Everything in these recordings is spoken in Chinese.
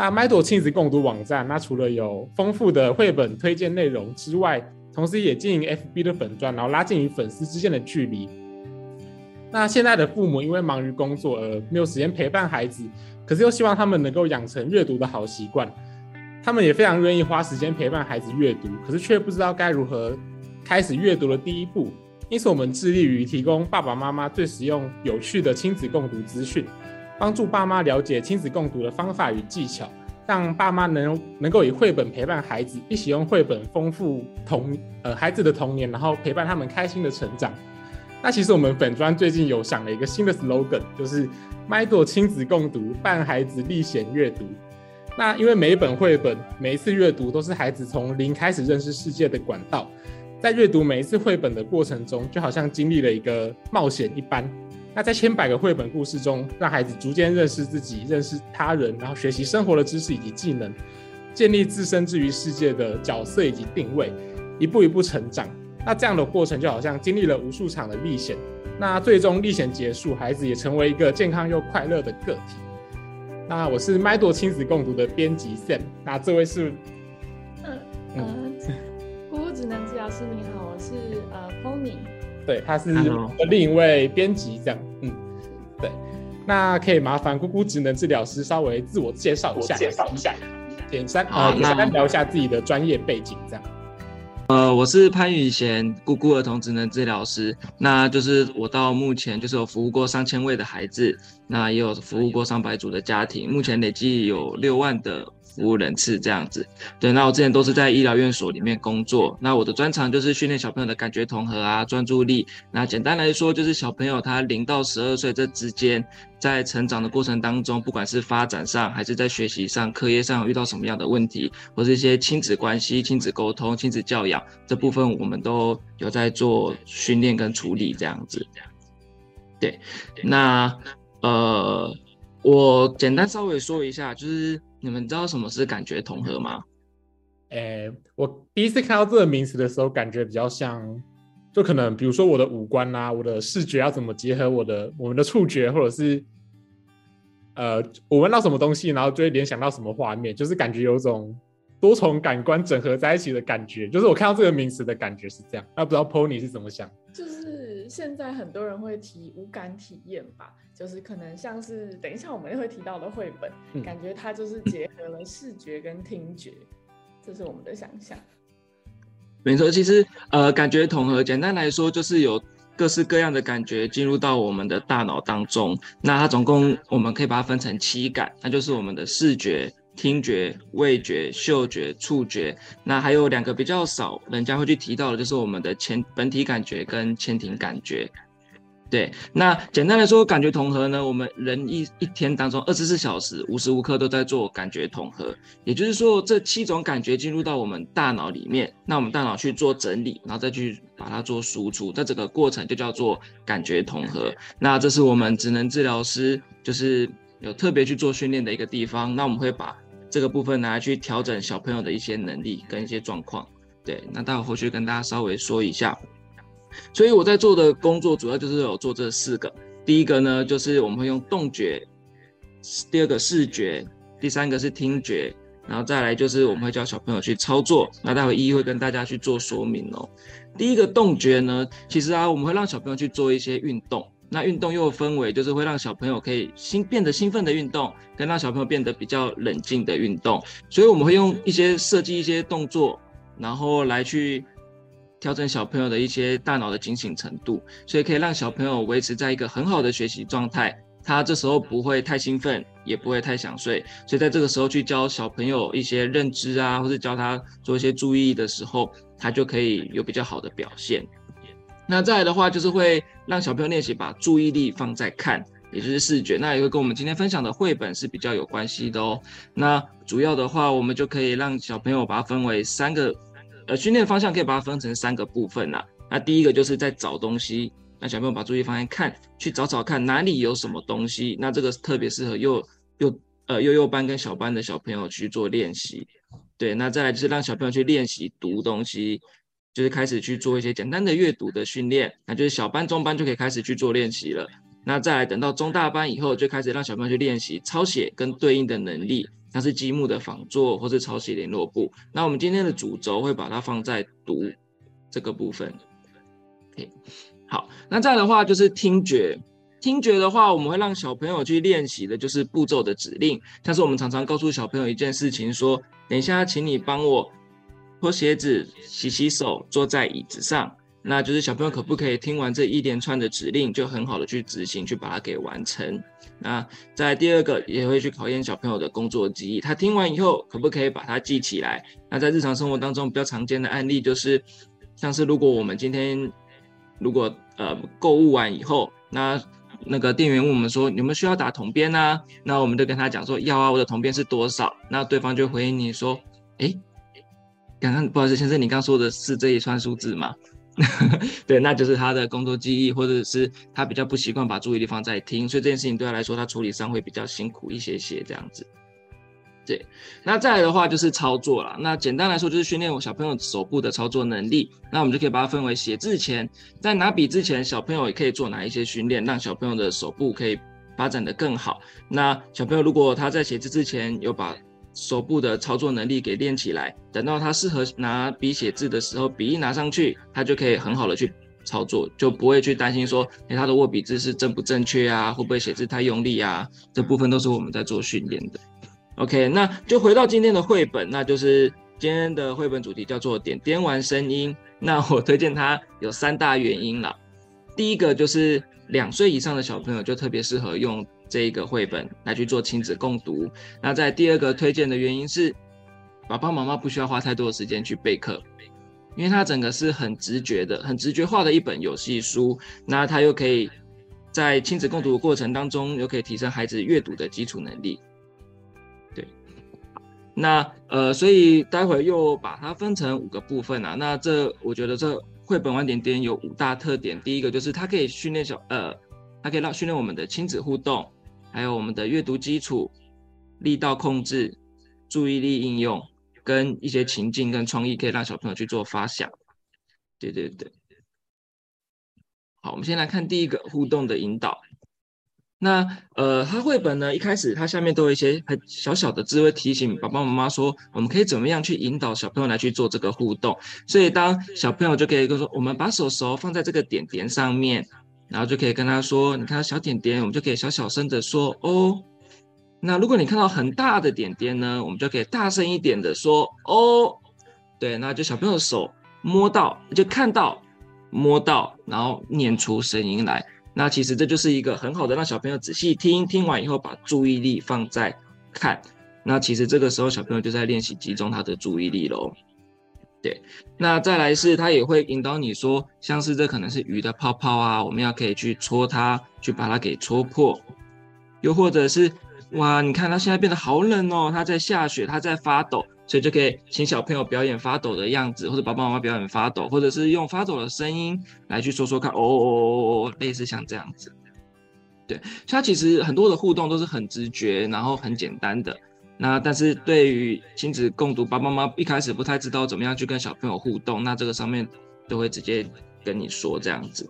那 m 朵亲子共读网站，那除了有丰富的绘本推荐内容之外，同时也经营 FB 的粉钻，然后拉近与粉丝之间的距离。那现在的父母因为忙于工作而没有时间陪伴孩子，可是又希望他们能够养成阅读的好习惯，他们也非常愿意花时间陪伴孩子阅读，可是却不知道该如何开始阅读的第一步。因此，我们致力于提供爸爸妈妈最实用、有趣的亲子共读资讯。帮助爸妈了解亲子共读的方法与技巧，让爸妈能能够以绘本陪伴孩子，一起用绘本丰富童呃孩子的童年，然后陪伴他们开心的成长。那其实我们粉专最近有想了一个新的 slogan，就是 m 朵亲子共读，伴孩子历险阅读。那因为每一本绘本，每一次阅读都是孩子从零开始认识世界的管道，在阅读每一次绘本的过程中，就好像经历了一个冒险一般。那在千百个绘本故事中，让孩子逐渐认识自己、认识他人，然后学习生活的知识以及技能，建立自身之于世界的角色以及定位，一步一步成长。那这样的过程就好像经历了无数场的历险，那最终历险结束，孩子也成为一个健康又快乐的个体。那我是麦朵亲子共读的编辑 Sam，那这位是，嗯嗯，姑姑职能治疗师你好，我是呃 Pony。对，他是另一位编辑，这样，嗯，对，那可以麻烦姑姑职能治疗师稍微自我介绍一下，介绍一下，简单啊，简单聊一下自己的专业背景，这样。呃，我是潘宇贤，姑姑儿童职能治疗师，那就是我到目前就是有服务过上千位的孩子，那也有服务过上百组的家庭，目前累计有六万的。服务人次这样子，对，那我之前都是在医疗院所里面工作，那我的专长就是训练小朋友的感觉统合啊、专注力。那简单来说，就是小朋友他零到十二岁这之间，在成长的过程当中，不管是发展上还是在学习上、课业上遇到什么样的问题，或是一些亲子关系、亲子沟通、亲子教养这部分，我们都有在做训练跟处理这样子。对，那呃，我简单稍微说一下，就是。你们知道什么是感觉统合吗？诶，我第一次看到这个名词的时候，感觉比较像，就可能比如说我的五官啊，我的视觉要怎么结合我的我们的触觉，或者是呃，我闻到什么东西，然后就会联想到什么画面，就是感觉有种多重感官整合在一起的感觉。就是我看到这个名词的感觉是这样。那不知道 Pony 是怎么想？就是现在很多人会提无感体验吧。就是可能像是等一下我们会提到的绘本，感觉它就是结合了视觉跟听觉，这是我们的想象。没错，其实呃，感觉统合，简单来说就是有各式各样的感觉进入到我们的大脑当中。那它总共我们可以把它分成七感，那就是我们的视觉、听觉、味觉、嗅觉、触觉。那还有两个比较少人家会去提到的，就是我们的前本体感觉跟前庭感觉。对，那简单来说，感觉统合呢，我们人一一天当中二十四小时无时无刻都在做感觉统合，也就是说，这七种感觉进入到我们大脑里面，那我们大脑去做整理，然后再去把它做输出，在这个过程就叫做感觉统合。那这是我们职能治疗师就是有特别去做训练的一个地方。那我们会把这个部分拿来去调整小朋友的一些能力跟一些状况。对，那待会后续跟大家稍微说一下。所以我在做的工作主要就是有做这四个，第一个呢就是我们会用动觉，第二个视觉，第三个是听觉，然后再来就是我们会教小朋友去操作，那待会一一会跟大家去做说明哦。第一个动觉呢，其实啊我们会让小朋友去做一些运动，那运动又分为就是会让小朋友可以兴变得兴奋的运动，跟让小朋友变得比较冷静的运动，所以我们会用一些设计一些动作，然后来去。调整小朋友的一些大脑的警醒程度，所以可以让小朋友维持在一个很好的学习状态。他这时候不会太兴奋，也不会太想睡。所以在这个时候去教小朋友一些认知啊，或者教他做一些注意的时候，他就可以有比较好的表现。那再来的话，就是会让小朋友练习把注意力放在看，也就是视觉。那也会跟我们今天分享的绘本是比较有关系的哦。那主要的话，我们就可以让小朋友把它分为三个，呃，训练方向可以把它分成三个部分啦。那第一个就是在找东西，那小朋友把注意力放在看，去找找看哪里有什么东西。那这个特别适合幼幼呃幼幼班跟小班的小朋友去做练习。对，那再来就是让小朋友去练习读东西。就是开始去做一些简单的阅读的训练，那就是小班、中班就可以开始去做练习了。那再来等到中大班以后，就开始让小朋友去练习抄写跟对应的能力，像是积木的仿作或是抄写联络簿。那我们今天的主轴会把它放在读这个部分。OK，好，那再的话就是听觉，听觉的话，我们会让小朋友去练习的就是步骤的指令，像是我们常常告诉小朋友一件事情，说等一下，请你帮我。脱鞋子、洗洗手、坐在椅子上，那就是小朋友可不可以听完这一连串的指令，就很好的去执行，去把它给完成。那在第二个也会去考验小朋友的工作记忆，他听完以后可不可以把它记起来？那在日常生活当中比较常见的案例就是，像是如果我们今天如果呃购物完以后，那那个店员问我们说有没有需要打铜边呢？那我们就跟他讲说要啊，我的铜边是多少？那对方就回应你说，哎。刚刚不好意思，先生，你刚说的是这一串数字吗？对，那就是他的工作记忆，或者是他比较不习惯把注意力放在听，所以这件事情对他来说，他处理上会比较辛苦一些些这样子。对，那再来的话就是操作了。那简单来说就是训练我小朋友手部的操作能力。那我们就可以把它分为写字前，在拿笔之前，小朋友也可以做哪一些训练，让小朋友的手部可以发展的更好。那小朋友如果他在写字之前有把手部的操作能力给练起来，等到他适合拿笔写字的时候，笔一拿上去，他就可以很好的去操作，就不会去担心说，哎，他的握笔姿势正不正确啊，会不会写字太用力啊？这部分都是我们在做训练的。OK，那就回到今天的绘本，那就是今天的绘本主题叫做点点玩声音。那我推荐它有三大原因了，第一个就是两岁以上的小朋友就特别适合用。这一个绘本来去做亲子共读。那在第二个推荐的原因是，爸爸妈妈不需要花太多的时间去备课，因为它整个是很直觉的、很直觉化的一本游戏书。那它又可以在亲子共读的过程当中，又可以提升孩子阅读的基础能力。对，那呃，所以待会又把它分成五个部分啊。那这我觉得这绘本玩点点有五大特点。第一个就是它可以训练小呃，它可以让训练我们的亲子互动。还有我们的阅读基础、力道控制、注意力应用，跟一些情境跟创意，可以让小朋友去做发想。对对对。好，我们先来看第一个互动的引导。那呃，它绘本呢，一开始它下面都有一些很小小的字，会提醒爸爸妈妈说，我们可以怎么样去引导小朋友来去做这个互动。所以当小朋友就可以说，我们把手手放在这个点点上面。然后就可以跟他说：“你看到小点点，我们就可以小小声的说哦。那如果你看到很大的点点呢，我们就可以大声一点的说哦。对，那就小朋友的手摸到，就看到摸到，然后念出声音来。那其实这就是一个很好的让小朋友仔细听，听完以后把注意力放在看。那其实这个时候小朋友就在练习集中他的注意力喽。”对，那再来是，他也会引导你说，像是这可能是鱼的泡泡啊，我们要可以去戳它，去把它给戳破。又或者是，哇，你看它现在变得好冷哦，它在下雪，它在发抖，所以就可以请小朋友表演发抖的样子，或者爸爸妈妈表演发抖，或者是用发抖的声音来去说说看，哦哦哦哦，类似像这样子。对，它其实很多的互动都是很直觉，然后很简单的。那但是对于亲子共读，爸爸妈妈一开始不太知道怎么样去跟小朋友互动，那这个上面都会直接跟你说这样子，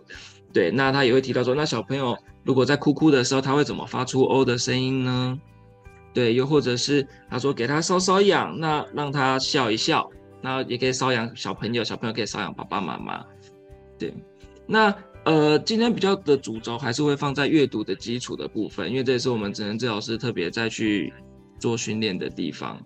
对，那他也会提到说，那小朋友如果在哭哭的时候，他会怎么发出哦的声音呢？对，又或者是他说给他搔搔痒，那让他笑一笑，那也可以搔痒小朋友，小朋友可以搔痒爸爸妈妈，对，那呃今天比较的主轴还是会放在阅读的基础的部分，因为这也是我们职能治疗师特别再去。做训练的地方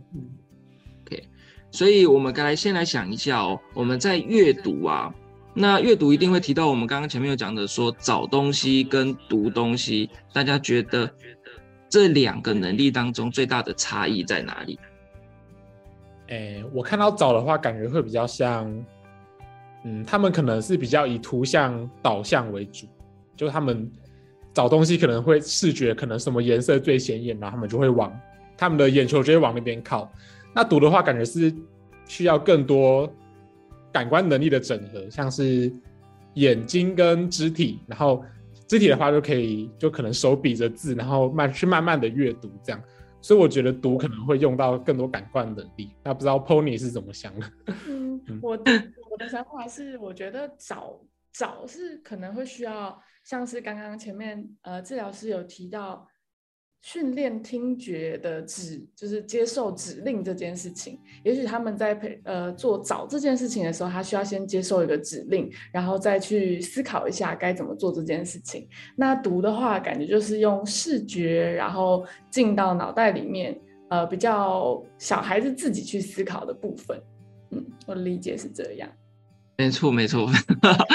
，OK，所以我们刚才先来想一下哦，我们在阅读啊，那阅读一定会提到我们刚刚前面有讲的，说找东西跟读东西，大家觉得这两个能力当中最大的差异在哪里？哎，我看到找的话，感觉会比较像嗯，他们可能是比较以图像导向为主，就他们找东西可能会视觉，可能什么颜色最显眼，然后他们就会往他们的眼球就会往那边靠。那读的话，感觉是需要更多感官能力的整合，像是眼睛跟肢体，然后肢体的话就可以就可能手比着字，然后慢去慢慢的阅读这样。所以我觉得读可能会用到更多感官能力。那不知道 Pony 是怎么想的？嗯，我我的想法是，我觉得找找是可能会需要，像是刚刚前面呃治疗师有提到。训练听觉的指就是接受指令这件事情，也许他们在培呃做找这件事情的时候，他需要先接受一个指令，然后再去思考一下该怎么做这件事情。那读的话，感觉就是用视觉，然后进到脑袋里面，呃，比较小孩子自己去思考的部分。嗯，我的理解是这样。没错，没错，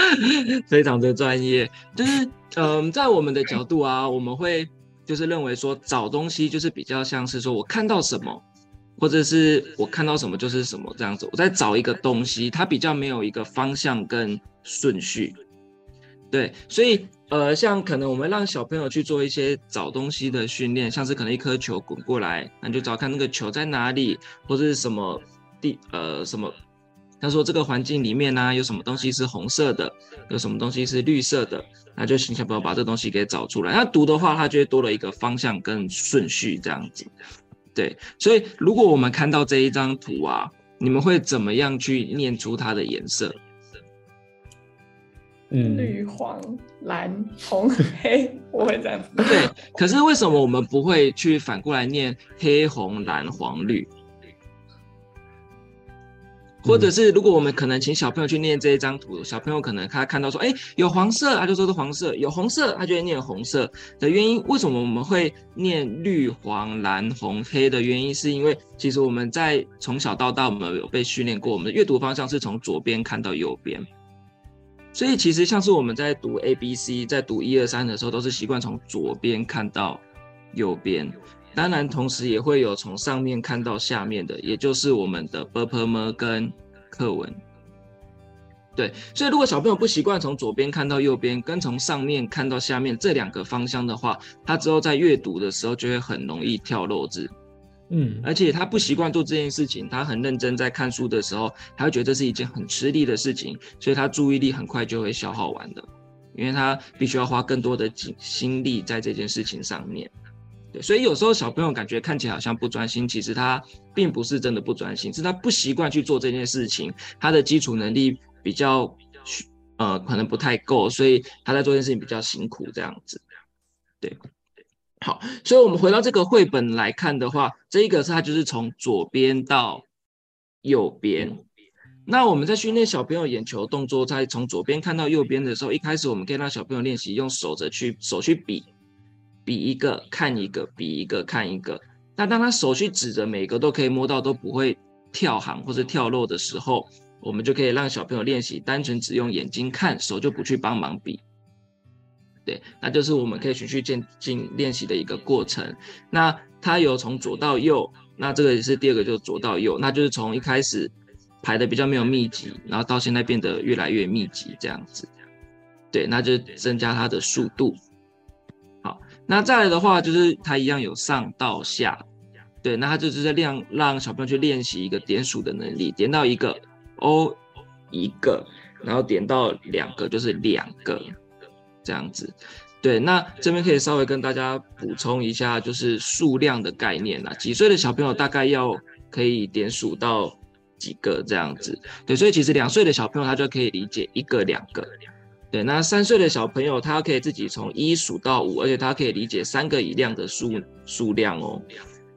非常的专业。就是嗯，在我们的角度啊，我们会。就是认为说找东西就是比较像是说我看到什么，或者是我看到什么就是什么这样子。我在找一个东西，它比较没有一个方向跟顺序。对，所以呃，像可能我们让小朋友去做一些找东西的训练，像是可能一颗球滚过来，那就找看那个球在哪里，或者是什么地呃什么。他说：“这个环境里面呢，有什么东西是红色的，有什么东西是绿色的，那就请小朋友把这东西给找出来。那读的话，它就会多了一个方向跟顺序这样子。对，所以如果我们看到这一张图啊，你们会怎么样去念出它的颜色？嗯，绿、黄、蓝、红、黑，我会这样子。对，可是为什么我们不会去反过来念黑、红、蓝、黄、绿？”或者是如果我们可能请小朋友去念这一张图，小朋友可能他看到说，哎，有黄色，他就说是黄色；有红色，他就会念红色的原因。为什么我们会念绿、黄、蓝、红、黑的原因，是因为其实我们在从小到大，我们有被训练过，我们的阅读方向是从左边看到右边。所以其实像是我们在读 A、B、C，在读一二三的时候，都是习惯从左边看到右边。当然，同时也会有从上面看到下面的，也就是我们的 b p m 跟课文。对，所以如果小朋友不习惯从左边看到右边，跟从上面看到下面这两个方向的话，他之后在阅读的时候就会很容易跳漏字。嗯，而且他不习惯做这件事情，他很认真在看书的时候，他会觉得这是一件很吃力的事情，所以他注意力很快就会消耗完的，因为他必须要花更多的精心力在这件事情上面。所以有时候小朋友感觉看起来好像不专心，其实他并不是真的不专心，是他不习惯去做这件事情，他的基础能力比较呃可能不太够，所以他在做这件事情比较辛苦这样子。对，好，所以我们回到这个绘本来看的话，这一个是它就是从左边到右边。那我们在训练小朋友眼球动作，在从左边看到右边的时候，一开始我们可以让小朋友练习用手着去手去比。比一个看一个，比一个看一个。那当他手去指着每个都可以摸到，都不会跳行或者跳漏的时候，我们就可以让小朋友练习单纯只用眼睛看，手就不去帮忙比。对，那就是我们可以循序渐进练习的一个过程。那他有从左到右，那这个也是第二个，就是左到右，那就是从一开始排的比较没有密集，然后到现在变得越来越密集这样子。对，那就增加它的速度。那再来的话，就是它一样有上到下，对，那它就是在练让小朋友去练习一个点数的能力，点到一个哦一个，然后点到两个就是两个这样子，对，那这边可以稍微跟大家补充一下，就是数量的概念啦，几岁的小朋友大概要可以点数到几个这样子，对，所以其实两岁的小朋友他就可以理解一个两个。对，那三岁的小朋友，他可以自己从一数到五，而且他可以理解三个以量的数数量哦。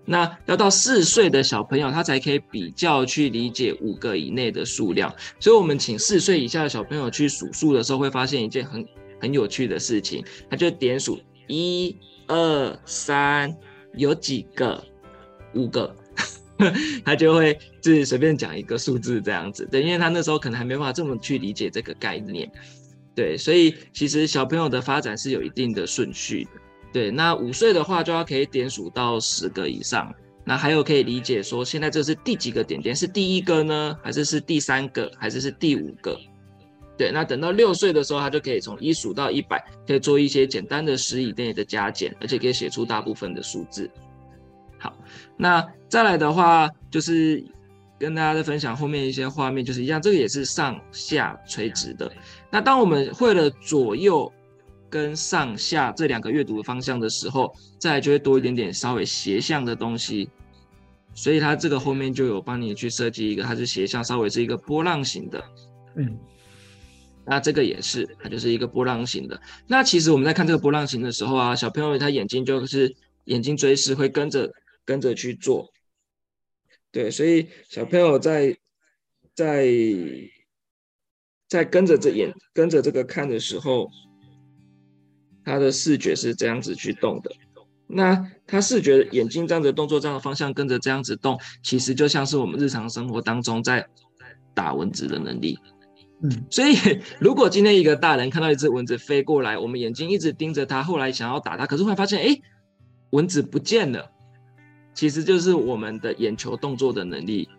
那要到四岁的小朋友，他才可以比较去理解五个以内的数量。所以，我们请四岁以下的小朋友去数数的时候，会发现一件很很有趣的事情，他就点数一二三，有几个？五个，他就会自己随便讲一个数字这样子。对，因为他那时候可能还没办法这么去理解这个概念。对，所以其实小朋友的发展是有一定的顺序的。对，那五岁的话就要可以点数到十个以上，那还有可以理解说现在这是第几个点点，是第一个呢，还是是第三个，还是是第五个？对，那等到六岁的时候，他就可以从一数到一百，可以做一些简单的十以内的加减，而且可以写出大部分的数字。好，那再来的话，就是跟大家再分享后面一些画面，就是一样，这个也是上下垂直的。那当我们会了左右跟上下这两个阅读的方向的时候，再来就会多一点点稍微斜向的东西。所以它这个后面就有帮你去设计一个，它是斜向，稍微是一个波浪形的。嗯，那这个也是，它就是一个波浪形的。那其实我们在看这个波浪形的时候啊，小朋友他眼睛就是眼睛追视会跟着。跟着去做，对，所以小朋友在在在跟着这眼跟着这个看的时候，他的视觉是这样子去动的。那他视觉眼睛这样子动作这样的方向跟着这样子动，其实就像是我们日常生活当中在打蚊子的能力。嗯，所以如果今天一个大人看到一只蚊子飞过来，我们眼睛一直盯着它，后来想要打它，可是会发现，哎，蚊子不见了。其实就是我们的眼球动作的能力，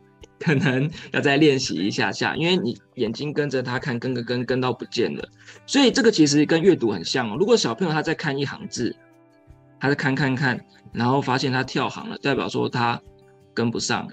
可能要再练习一下下，因为你眼睛跟着他看，跟跟跟跟到不见了，所以这个其实跟阅读很像哦。如果小朋友他在看一行字，他在看看看，然后发现他跳行了，代表说他跟不上，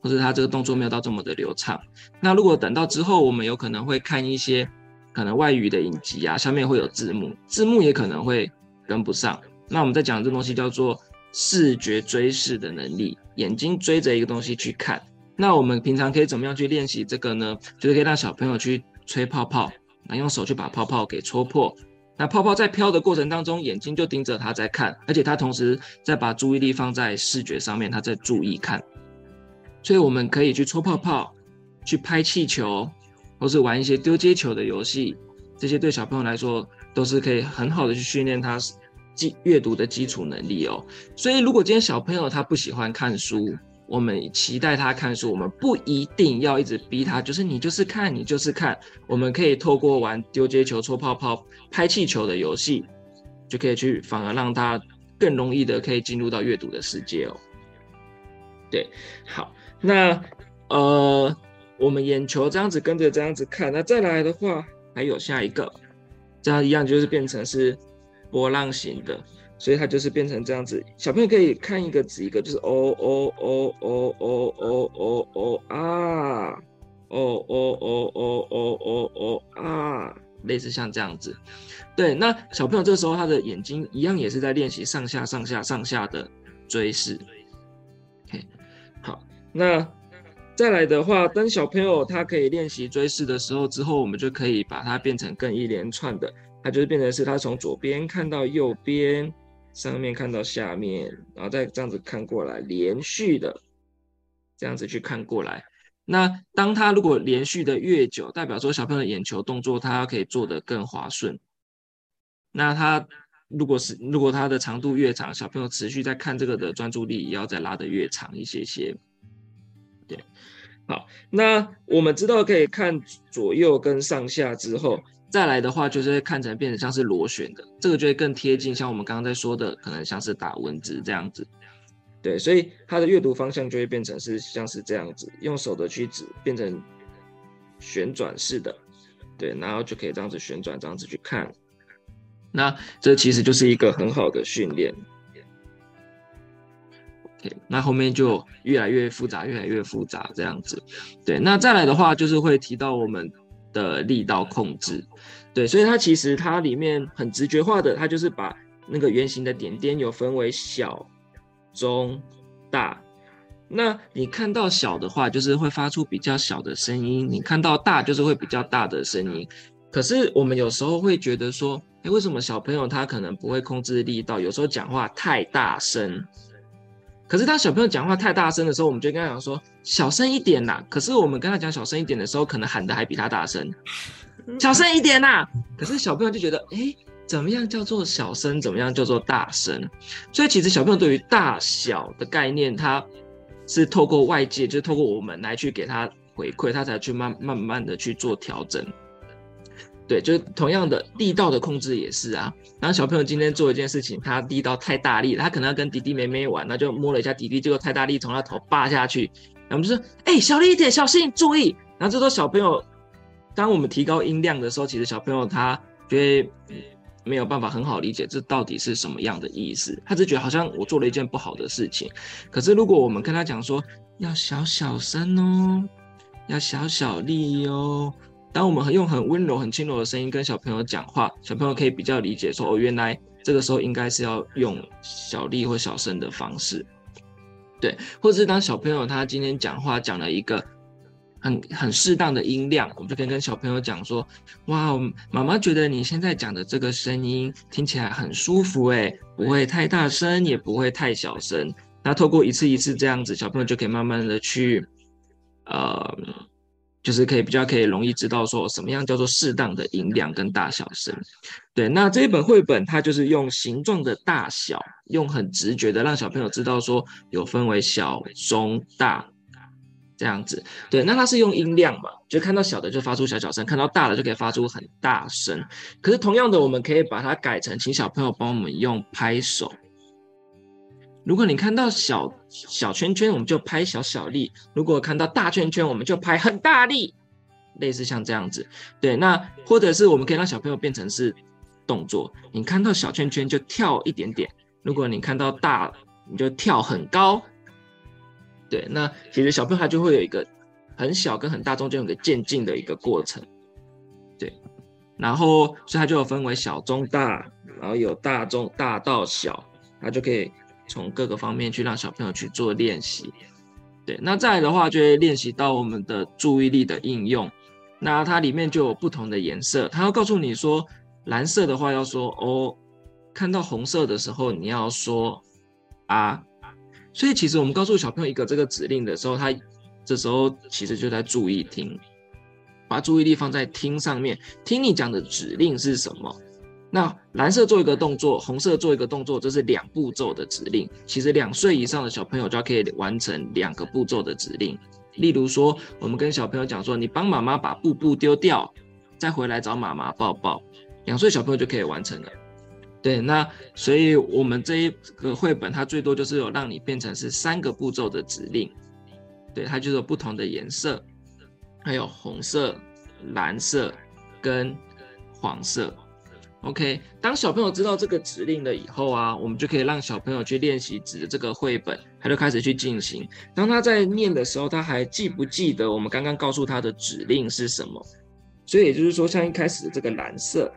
或者他这个动作没有到这么的流畅。那如果等到之后，我们有可能会看一些可能外语的影集啊，上面会有字幕，字幕也可能会跟不上。那我们在讲这东西叫做。视觉追视的能力，眼睛追着一个东西去看。那我们平常可以怎么样去练习这个呢？就是可以让小朋友去吹泡泡，那用手去把泡泡给戳破。那泡泡在飘的过程当中，眼睛就盯着它在看，而且他同时在把注意力放在视觉上面，他在注意看。所以我们可以去戳泡泡，去拍气球，或是玩一些丢接球的游戏。这些对小朋友来说都是可以很好的去训练他。记阅读的基础能力哦，所以如果今天小朋友他不喜欢看书，我们期待他看书，我们不一定要一直逼他，就是你就是看，你就是看，我们可以透过玩丢接球、戳泡泡、拍气球的游戏，就可以去反而让他更容易的可以进入到阅读的世界哦。对，好，那呃，我们眼球这样子跟着这样子看，那再来的话还有下一个，这样一样就是变成是。波浪形的，所以它就是变成这样子。小朋友可以看一个指一个，就是哦哦哦哦哦哦哦哦啊，哦哦哦哦哦哦哦啊，类似像这样子。对，那小朋友这时候他的眼睛一样也是在练习上下上下上下的追视。OK，好，那再来的话，当小朋友他可以练习追视的时候，之后我们就可以把它变成更一连串的。它就是变成是，它从左边看到右边，上面看到下面，然后再这样子看过来，连续的这样子去看过来。那当他如果连续的越久，代表说小朋友的眼球动作他可以做得更滑顺。那他如果是如果他的长度越长，小朋友持续在看这个的专注力也要再拉得越长一些些。对，好，那我们知道可以看左右跟上下之后。再来的话，就是会看成变成像是螺旋的，这个就会更贴近像我们刚刚在说的，可能像是打蚊子这样子。对，所以它的阅读方向就会变成是像是这样子，用手的去指变成旋转式的，对，然后就可以这样子旋转，这样子去看。那这其实就是一个很好的训练。OK，那后面就越来越复杂，越来越复杂这样子。对，那再来的话就是会提到我们。的力道控制，对，所以它其实它里面很直觉化的，它就是把那个圆形的点点有分为小、中、大。那你看到小的话，就是会发出比较小的声音；你看到大，就是会比较大的声音。可是我们有时候会觉得说，哎，为什么小朋友他可能不会控制力道？有时候讲话太大声。可是当小朋友讲话太大声的时候，我们就跟他讲说小声一点啦。可是我们跟他讲小声一点的时候，可能喊的还比他大声，小声一点啦。可是小朋友就觉得，哎，怎么样叫做小声？怎么样叫做大声？所以其实小朋友对于大小的概念，他是透过外界，就是透过我们来去给他回馈，他才去慢慢慢的去做调整。对，就是同样的力道的控制也是啊。然后小朋友今天做一件事情，他力道太大力，他可能要跟弟弟妹妹玩，那就摸了一下弟弟，结果太大力从他头扒下去。然后我们就说：“哎，小力一点，小心，注意。”然后这时候小朋友当我们提高音量的时候，其实小朋友他觉得没有办法很好理解这到底是什么样的意思，他只觉得好像我做了一件不好的事情。可是如果我们跟他讲说要小小声哦，要小小力哦，当我们用很温柔、很轻柔的声音跟小朋友讲话，小朋友可以比较理解说哦，原来这个时候应该是要用小力或小声的方式。对，或者是当小朋友他今天讲话讲了一个很很适当的音量，我们就可以跟小朋友讲说：哇，妈妈觉得你现在讲的这个声音听起来很舒服，诶，不会太大声，也不会太小声。那透过一次一次这样子，小朋友就可以慢慢的去，呃。就是可以比较可以容易知道说什么样叫做适当的音量跟大小声，对。那这一本绘本它就是用形状的大小，用很直觉的让小朋友知道说有分为小、中、大这样子。对，那它是用音量嘛，就看到小的就发出小小声，看到大的就可以发出很大声。可是同样的，我们可以把它改成请小朋友帮我们用拍手。如果你看到小小圈圈，我们就拍小小力；如果看到大圈圈，我们就拍很大力。类似像这样子，对。那或者是我们可以让小朋友变成是动作，你看到小圈圈就跳一点点；如果你看到大，你就跳很高。对，那其实小朋友他就会有一个很小跟很大中间有个渐进的一个过程。对，然后所以它就有分为小、中、大，然后有大、中、大到小，它就可以。从各个方面去让小朋友去做练习，对，那再来的话就会练习到我们的注意力的应用。那它里面就有不同的颜色，它要告诉你说，蓝色的话要说哦，看到红色的时候你要说啊。所以其实我们告诉小朋友一个这个指令的时候，他这时候其实就在注意听，把注意力放在听上面，听你讲的指令是什么。那蓝色做一个动作，红色做一个动作，这是两步骤的指令。其实两岁以上的小朋友就可以完成两个步骤的指令。例如说，我们跟小朋友讲说：“你帮妈妈把布布丢掉，再回来找妈妈抱抱。”两岁小朋友就可以完成了。对，那所以我们这一个绘本，它最多就是有让你变成是三个步骤的指令。对，它就是不同的颜色，还有红色、蓝色跟黄色。OK，当小朋友知道这个指令了以后啊，我们就可以让小朋友去练习指这个绘本，他就开始去进行。当他在念的时候，他还记不记得我们刚刚告诉他的指令是什么？所以也就是说，像一开始的这个蓝色，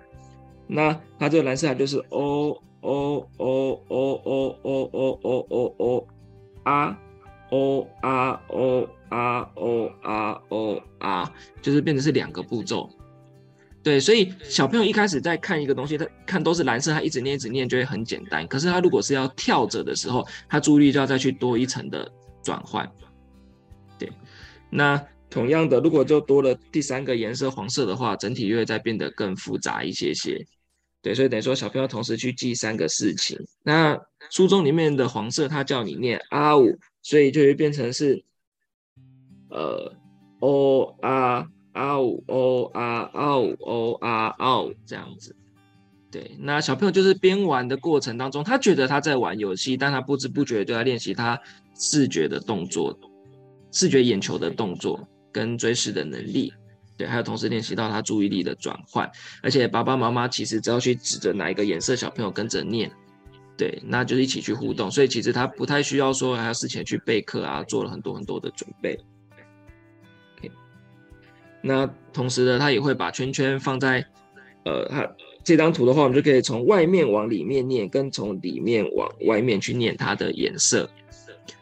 那它这个蓝色它就是 O O O O O O O O O O 啊 O 啊 O 啊 O 啊 O 啊，就是变成是两个步骤。对，所以小朋友一开始在看一个东西，他看都是蓝色，他一直念一直念就会很简单。可是他如果是要跳着的时候，他注意力就要再去多一层的转换。对，那同样的，如果就多了第三个颜色黄色的话，整体就会再变得更复杂一些些。对，所以等于说小朋友同时去记三个事情。那书中里面的黄色，他叫你念阿五，所以就会变成是呃 o 啊。啊呜哦啊啊呜哦啊啊呜这样子，对，那小朋友就是边玩的过程当中，他觉得他在玩游戏，但他不知不觉就在练习他视觉的动作、视觉眼球的动作跟追视的能力，对，还有同时练习到他注意力的转换，而且爸爸妈妈其实只要去指着哪一个颜色，小朋友跟着念，对，那就是一起去互动，所以其实他不太需要说还要事前去备课啊，做了很多很多的准备。那同时呢，他也会把圈圈放在，呃，他这张图的话，我们就可以从外面往里面念，跟从里面往外面去念它的颜色。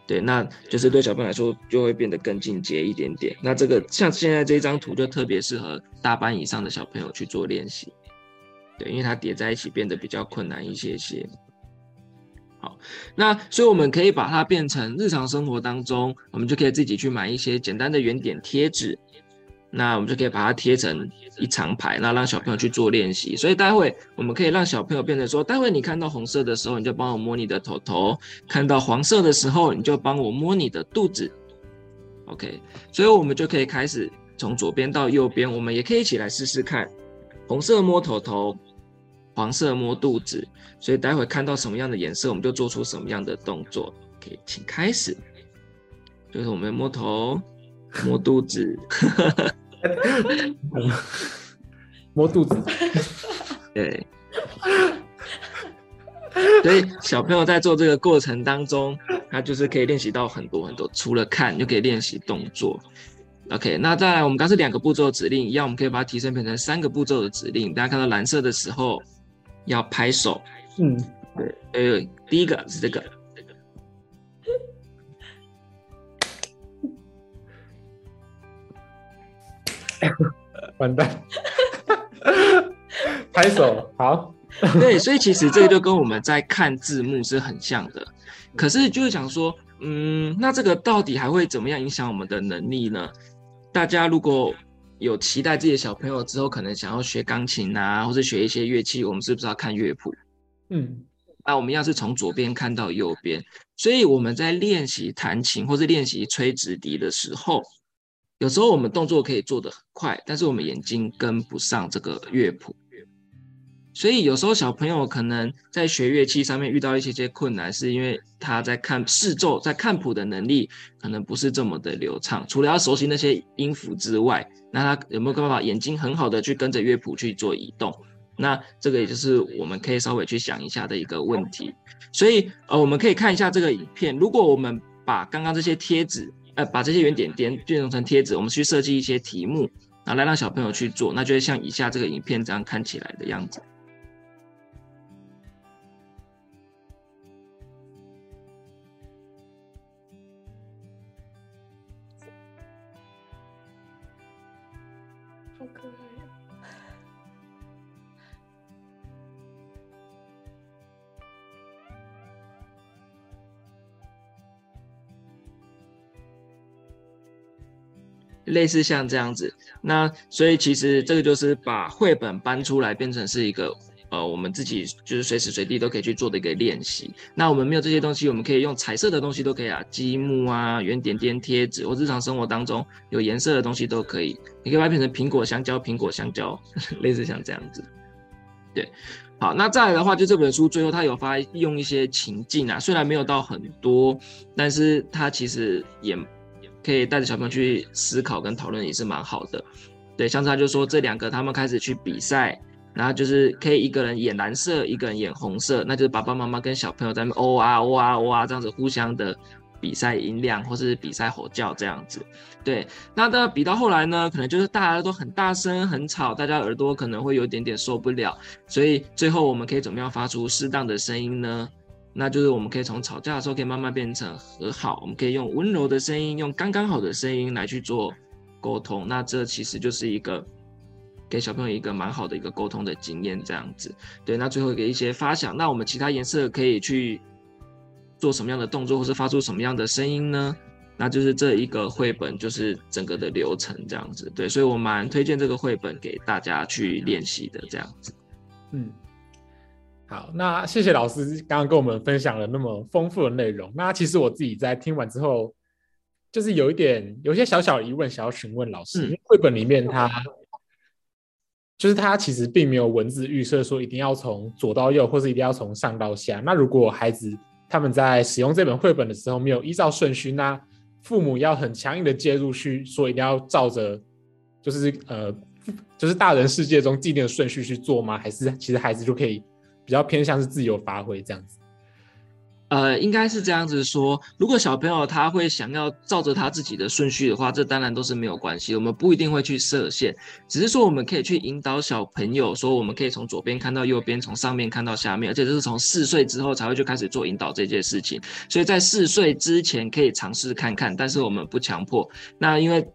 对，那就是对小朋友来说就会变得更进阶一点点。那这个像现在这张图就特别适合大班以上的小朋友去做练习。对，因为它叠在一起变得比较困难一些些。好，那所以我们可以把它变成日常生活当中，我们就可以自己去买一些简单的圆点贴纸。那我们就可以把它贴成一长排，那让小朋友去做练习。所以待会我们可以让小朋友变成说：待会你看到红色的时候，你就帮我摸你的头头；看到黄色的时候，你就帮我摸你的肚子。OK，所以我们就可以开始从左边到右边，我们也可以一起来试试看：红色摸头头，黄色摸肚子。所以待会看到什么样的颜色，我们就做出什么样的动作。OK，请开始，就是我们摸头。摸肚子，摸肚子。对。所以小朋友在做这个过程当中，他就是可以练习到很多很多。除了看，就可以练习动作。OK，那再来，我们刚是两个步骤指令，一样我们可以把它提升变成三个步骤的指令。大家看到蓝色的时候，要拍手。嗯，对。呃，第一个是这个。完蛋。拍手，好。对，所以其实这个就跟我们在看字幕是很像的。可是就是想说，嗯，那这个到底还会怎么样影响我们的能力呢？大家如果有期待自己的小朋友之后可能想要学钢琴啊，或者学一些乐器，我们是不是要看乐谱？嗯，那我们要是从左边看到右边，所以我们在练习弹琴或是练习吹直笛的时候，有时候我们动作可以做得很快，但是我们眼睛跟不上这个乐谱。所以有时候小朋友可能在学乐器上面遇到一些些困难，是因为他在看视奏、在看谱的能力可能不是这么的流畅。除了要熟悉那些音符之外，那他有没有办法眼睛很好的去跟着乐谱去做移动？那这个也就是我们可以稍微去想一下的一个问题。所以呃，我们可以看一下这个影片。如果我们把刚刚这些贴纸，呃，把这些圆点点变成成贴纸，我们去设计一些题目，然后来让小朋友去做，那就会像以下这个影片这样看起来的样子。类似像这样子，那所以其实这个就是把绘本搬出来，变成是一个呃，我们自己就是随时随地都可以去做的一个练习。那我们没有这些东西，我们可以用彩色的东西都可以啊，积木啊、圆点点、贴纸，或日常生活当中有颜色的东西都可以。你可以把它变成苹果、香蕉、苹果、香蕉，类似像这样子。对，好，那再来的话，就这本书最后它有发用一些情境啊，虽然没有到很多，但是它其实也。可以带着小朋友去思考跟讨论也是蛮好的，对，像他就说这两个他们开始去比赛，然后就是可以一个人演蓝色，一个人演红色，那就是爸爸妈妈跟小朋友在那哦啊哦啊哦啊这样子互相的比赛音量或是比赛吼叫这样子，对，那到比到后来呢，可能就是大家都很大声很吵，大家耳朵可能会有点点受不了，所以最后我们可以怎么样发出适当的声音呢？那就是我们可以从吵架的时候，可以慢慢变成和好。我们可以用温柔的声音，用刚刚好的声音来去做沟通。那这其实就是一个给小朋友一个蛮好的一个沟通的经验，这样子。对，那最后给一些发想。那我们其他颜色可以去做什么样的动作，或是发出什么样的声音呢？那就是这一个绘本，就是整个的流程这样子。对，所以我蛮推荐这个绘本给大家去练习的这样子。嗯。好，那谢谢老师刚刚跟我们分享了那么丰富的内容。那其实我自己在听完之后，就是有一点有些小小疑问，想要询问老师。绘本里面它就是它其实并没有文字预设说一定要从左到右，或是一定要从上到下。那如果孩子他们在使用这本绘本的时候没有依照顺序，那父母要很强硬的介入去说一定要照着就是呃就是大人世界中既定的顺序去做吗？还是其实孩子就可以？比较偏向是自由发挥这样子，呃，应该是这样子说。如果小朋友他会想要照着他自己的顺序的话，这当然都是没有关系。我们不一定会去设限，只是说我们可以去引导小朋友，说我们可以从左边看到右边，从上面看到下面，而且这是从四岁之后才会就开始做引导这件事情。所以在四岁之前可以尝试看看，但是我们不强迫。那因为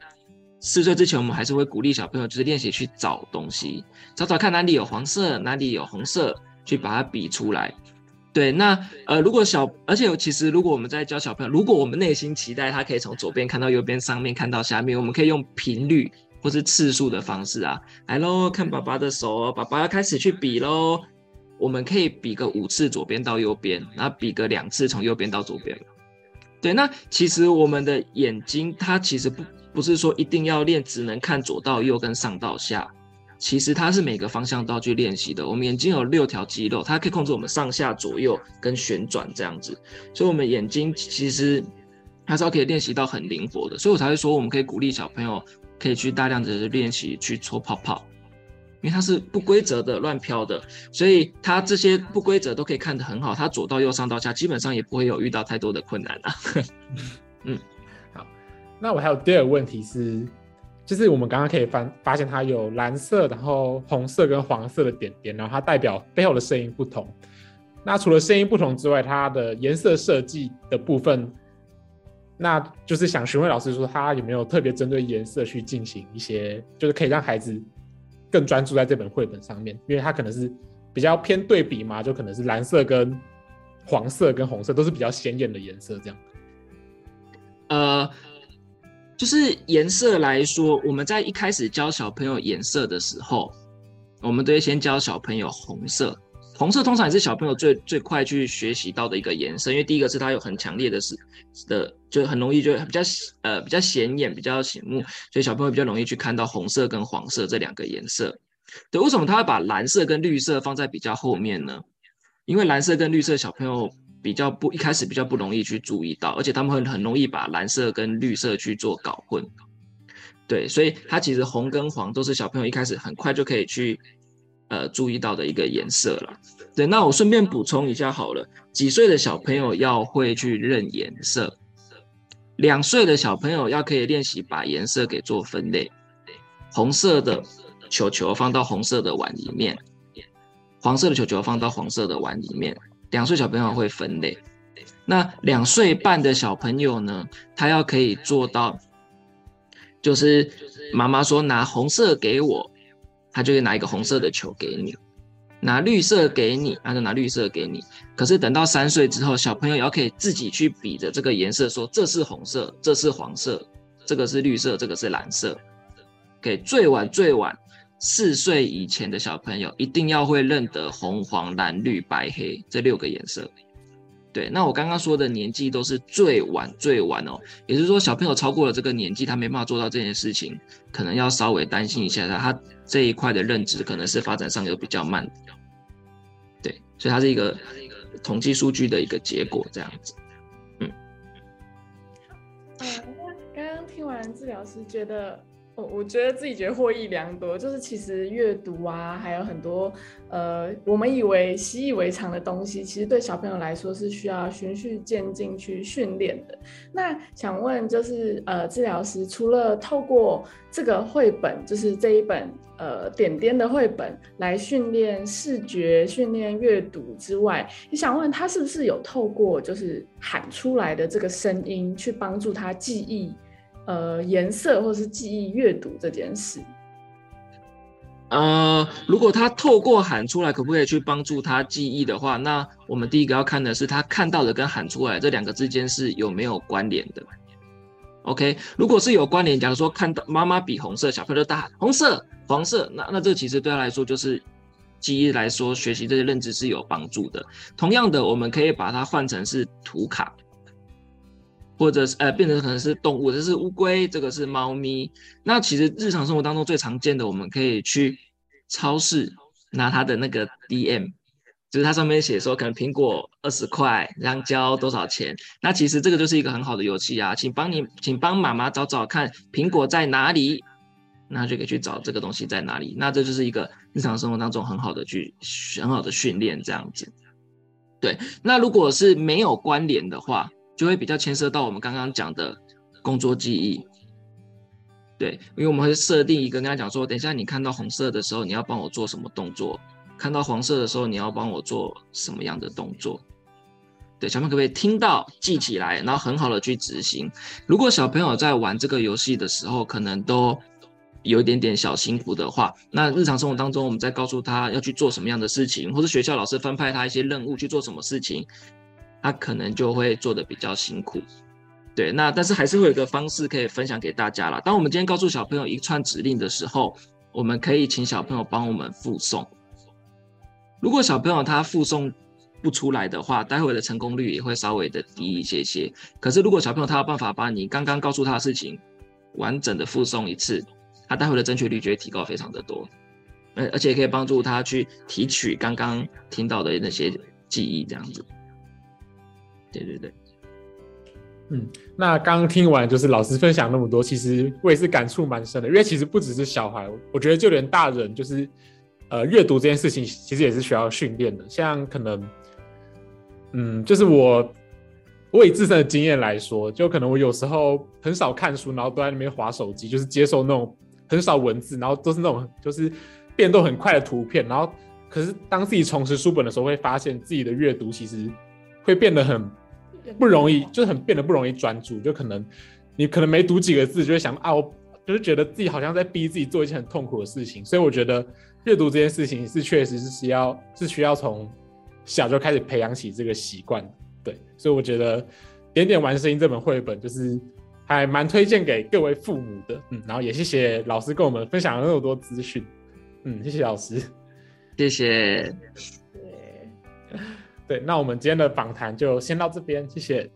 四岁之前，我们还是会鼓励小朋友就是练习去找东西，找找看哪里有黄色，哪里有红色。去把它比出来，对，那呃，如果小，而且其实如果我们在教小朋友，如果我们内心期待他可以从左边看到右边，上面看到下面，我们可以用频率或是次数的方式啊，来喽，看爸爸的手，爸爸要开始去比喽，我们可以比个五次左边到右边，然后比个两次从右边到左边，对，那其实我们的眼睛它其实不不是说一定要练，只能看左到右跟上到下。其实它是每个方向都要去练习的。我们眼睛有六条肌肉，它可以控制我们上下左右跟旋转这样子，所以，我们眼睛其实还是要可以练习到很灵活的。所以我才会说，我们可以鼓励小朋友可以去大量的练习去搓泡泡，因为它是不规则的、乱飘的，所以它这些不规则都可以看得很好。它左到右、上到下，基本上也不会有遇到太多的困难啊。嗯，好，那我还有第二个问题是，就是我们刚刚可以发发现它有蓝色、然后红色跟黄色的点点，然后它代表背后的声音不同。那除了声音不同之外，它的颜色设计的部分。那就是想询问老师说，他有没有特别针对颜色去进行一些，就是可以让孩子更专注在这本绘本上面，因为它可能是比较偏对比嘛，就可能是蓝色跟黄色跟红色都是比较鲜艳的颜色，这样。呃，就是颜色来说，我们在一开始教小朋友颜色的时候，我们都会先教小朋友红色。红色通常也是小朋友最最快去学习到的一个颜色，因为第一个是它有很强烈的是的，就很容易就比较呃比较显眼、比较醒目，所以小朋友比较容易去看到红色跟黄色这两个颜色。对，为什么他会把蓝色跟绿色放在比较后面呢？因为蓝色跟绿色小朋友比较不一开始比较不容易去注意到，而且他们会很容易把蓝色跟绿色去做搞混。对，所以它其实红跟黄都是小朋友一开始很快就可以去。呃，注意到的一个颜色了。对，那我顺便补充一下好了，几岁的小朋友要会去认颜色？两岁的小朋友要可以练习把颜色给做分类，红色的球球放到红色的碗里面，黄色的球球放到黄色的碗里面。两岁小朋友会分类。那两岁半的小朋友呢，他要可以做到，就是妈妈说拿红色给我。他就会拿一个红色的球给你，拿绿色给你，他就拿绿色给你。可是等到三岁之后，小朋友要可以自己去比着这个颜色，说这是红色，这是黄色，这个是绿色，这个是蓝色。给最晚最晚四岁以前的小朋友，一定要会认得红、黄、蓝、绿、白、黑这六个颜色。对，那我刚刚说的年纪都是最晚最晚哦，也就是说小朋友超过了这个年纪，他没办法做到这件事情，可能要稍微担心一下他，他这一块的认知可能是发展上有比较慢。对，所以它是一个统计数据的一个结果，这样子。嗯。嗯，那刚刚听完治疗师觉得。我我觉得自己觉得获益良多，就是其实阅读啊，还有很多呃，我们以为习以为常的东西，其实对小朋友来说是需要循序渐进去训练的。那想问，就是呃，治疗师除了透过这个绘本，就是这一本呃点点的绘本来训练视觉、训练阅读之外，你想问他是不是有透过就是喊出来的这个声音去帮助他记忆？呃，颜色或是记忆阅读这件事，呃，如果他透过喊出来，可不可以去帮助他记忆的话，那我们第一个要看的是他看到的跟喊出来这两个之间是有没有关联的。OK，如果是有关联，假如说看到妈妈比红色，小朋友大喊红色、黄色，那那这其实对他来说就是记忆来说，学习这些认知是有帮助的。同样的，我们可以把它换成是图卡。或者是呃，变成可能是动物，这是乌龟，这个是猫咪。那其实日常生活当中最常见的，我们可以去超市拿它的那个 DM，就是它上面写说可能苹果二十块，香蕉多少钱。那其实这个就是一个很好的游戏啊，请帮你，请帮妈妈找找看苹果在哪里，那就可以去找这个东西在哪里。那这就是一个日常生活当中很好的去很好的训练这样子。对，那如果是没有关联的话。就会比较牵涉到我们刚刚讲的工作记忆，对，因为我们会设定一个跟他讲说，等一下你看到红色的时候，你要帮我做什么动作；看到黄色的时候，你要帮我做什么样的动作。对，小朋友可不可以听到记起来，然后很好的去执行？如果小朋友在玩这个游戏的时候，可能都有一点点小辛苦的话，那日常生活当中，我们再告诉他要去做什么样的事情，或者学校老师分派他一些任务去做什么事情。他可能就会做的比较辛苦，对，那但是还是会有个方式可以分享给大家了。当我们今天告诉小朋友一串指令的时候，我们可以请小朋友帮我们复诵。如果小朋友他复诵不出来的话，待会的成功率也会稍微的低一些些。可是如果小朋友他有办法把你刚刚告诉他的事情完整的复诵一次，他待会的正确率就会提高非常的多，而而且可以帮助他去提取刚刚听到的那些记忆，这样子。对对对，嗯，那刚刚听完就是老师分享那么多，其实我也是感触蛮深的，因为其实不只是小孩，我觉得就连大人，就是呃阅读这件事情，其实也是需要训练的。像可能，嗯，就是我我以自身的经验来说，就可能我有时候很少看书，然后都在那边划手机，就是接受那种很少文字，然后都是那种就是变动很快的图片，然后可是当自己重拾书本的时候，会发现自己的阅读其实会变得很。不容易，就是很变得不容易专注，就可能你可能没读几个字，就会想啊，我就是觉得自己好像在逼自己做一件很痛苦的事情。所以我觉得阅读这件事情是确实是需要是需要从小就开始培养起这个习惯。对，所以我觉得《点点玩声音》这本绘本就是还蛮推荐给各位父母的。嗯，然后也谢谢老师跟我们分享了那么多资讯。嗯，谢谢老师，谢谢。对，那我们今天的访谈就先到这边，谢谢。